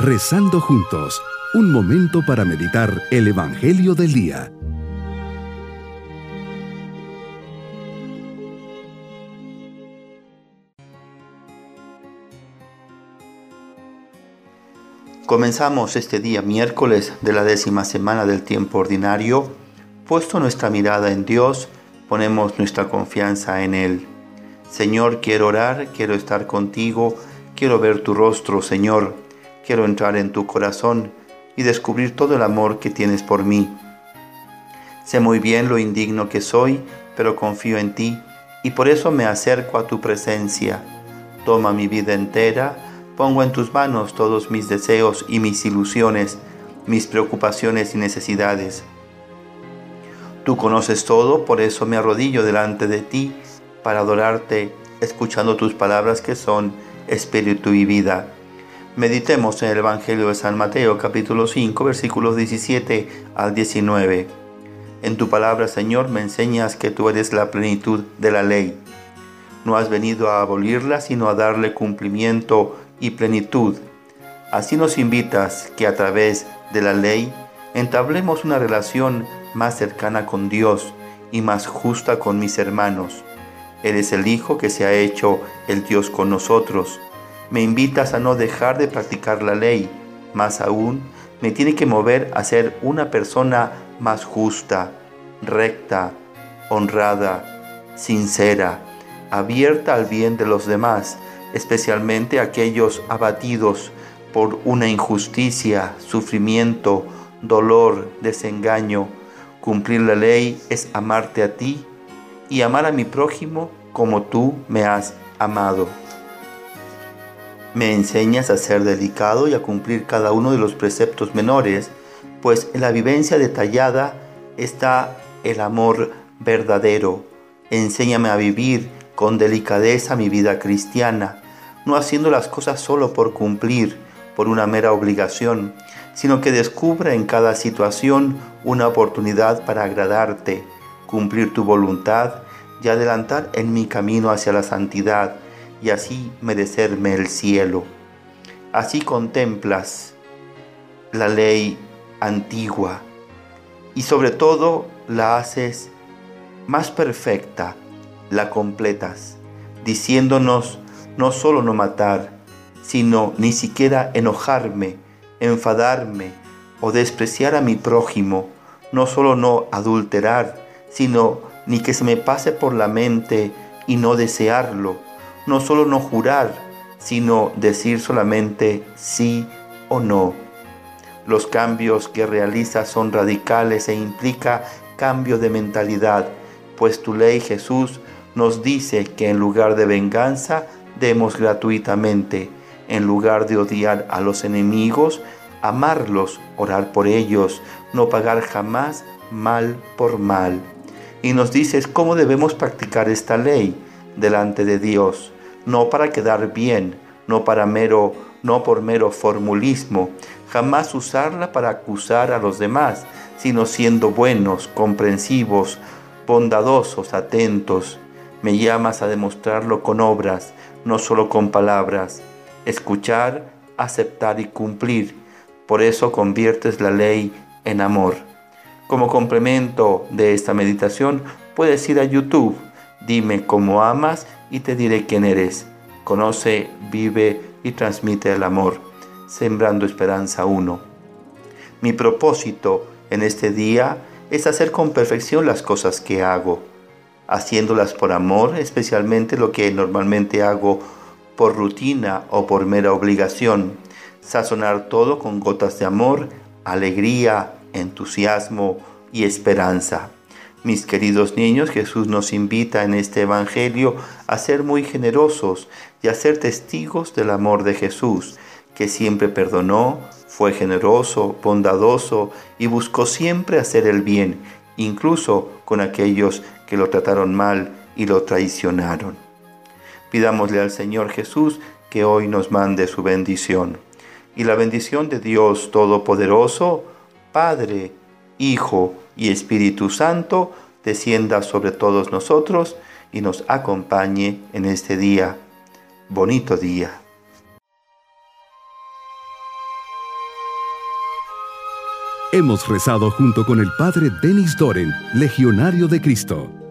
Rezando juntos, un momento para meditar el Evangelio del Día. Comenzamos este día miércoles de la décima semana del tiempo ordinario. Puesto nuestra mirada en Dios, ponemos nuestra confianza en Él. Señor, quiero orar, quiero estar contigo, quiero ver tu rostro, Señor. Quiero entrar en tu corazón y descubrir todo el amor que tienes por mí. Sé muy bien lo indigno que soy, pero confío en ti y por eso me acerco a tu presencia. Toma mi vida entera, Pongo en tus manos todos mis deseos y mis ilusiones, mis preocupaciones y necesidades. Tú conoces todo, por eso me arrodillo delante de ti para adorarte, escuchando tus palabras que son espíritu y vida. Meditemos en el Evangelio de San Mateo capítulo 5 versículos 17 al 19. En tu palabra, Señor, me enseñas que tú eres la plenitud de la ley. No has venido a abolirla, sino a darle cumplimiento y plenitud. Así nos invitas que a través de la ley entablemos una relación más cercana con Dios y más justa con mis hermanos. Eres el Hijo que se ha hecho el Dios con nosotros. Me invitas a no dejar de practicar la ley, más aún me tiene que mover a ser una persona más justa, recta, honrada, sincera, abierta al bien de los demás especialmente aquellos abatidos por una injusticia, sufrimiento, dolor, desengaño. Cumplir la ley es amarte a ti y amar a mi prójimo como tú me has amado. Me enseñas a ser delicado y a cumplir cada uno de los preceptos menores, pues en la vivencia detallada está el amor verdadero. Enséñame a vivir con delicadeza mi vida cristiana, no haciendo las cosas solo por cumplir, por una mera obligación, sino que descubra en cada situación una oportunidad para agradarte, cumplir tu voluntad y adelantar en mi camino hacia la santidad y así merecerme el cielo. Así contemplas la ley antigua y sobre todo la haces más perfecta la completas, diciéndonos no solo no matar, sino ni siquiera enojarme, enfadarme o despreciar a mi prójimo, no solo no adulterar, sino ni que se me pase por la mente y no desearlo, no solo no jurar, sino decir solamente sí o no. Los cambios que realiza son radicales e implica cambio de mentalidad, pues tu ley Jesús nos dice que en lugar de venganza, demos gratuitamente, en lugar de odiar a los enemigos, amarlos, orar por ellos, no pagar jamás mal por mal. Y nos dices cómo debemos practicar esta ley delante de Dios, no para quedar bien, no para mero, no por mero formulismo, jamás usarla para acusar a los demás, sino siendo buenos, comprensivos, bondadosos, atentos, me llamas a demostrarlo con obras, no solo con palabras. Escuchar, aceptar y cumplir. Por eso conviertes la ley en amor. Como complemento de esta meditación, puedes ir a YouTube. Dime cómo amas y te diré quién eres. Conoce, vive y transmite el amor. Sembrando Esperanza 1. Mi propósito en este día es hacer con perfección las cosas que hago haciéndolas por amor, especialmente lo que normalmente hago por rutina o por mera obligación. Sazonar todo con gotas de amor, alegría, entusiasmo y esperanza. Mis queridos niños, Jesús nos invita en este Evangelio a ser muy generosos y a ser testigos del amor de Jesús, que siempre perdonó, fue generoso, bondadoso y buscó siempre hacer el bien, incluso con aquellos que lo trataron mal y lo traicionaron. Pidámosle al Señor Jesús que hoy nos mande su bendición. Y la bendición de Dios Todopoderoso, Padre, Hijo y Espíritu Santo, descienda sobre todos nosotros y nos acompañe en este día. Bonito día. Hemos rezado junto con el Padre Denis Doren, Legionario de Cristo.